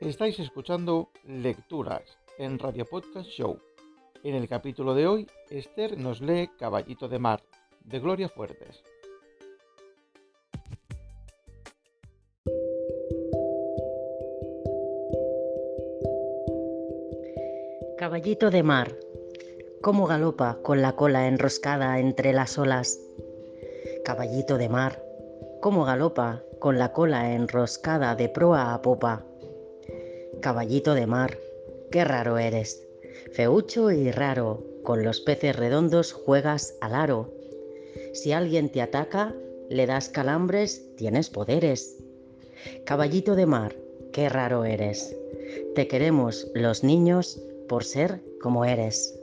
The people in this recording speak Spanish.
Estáis escuchando Lecturas en Radio Podcast Show. En el capítulo de hoy, Esther nos lee Caballito de Mar, de Gloria Fuertes. Caballito de mar, cómo galopa con la cola enroscada entre las olas. Caballito de mar, cómo galopa con la cola enroscada de proa a popa. Caballito de mar, qué raro eres, feucho y raro, con los peces redondos juegas al aro. Si alguien te ataca, le das calambres, tienes poderes. Caballito de mar, qué raro eres. Te queremos los niños por ser como eres.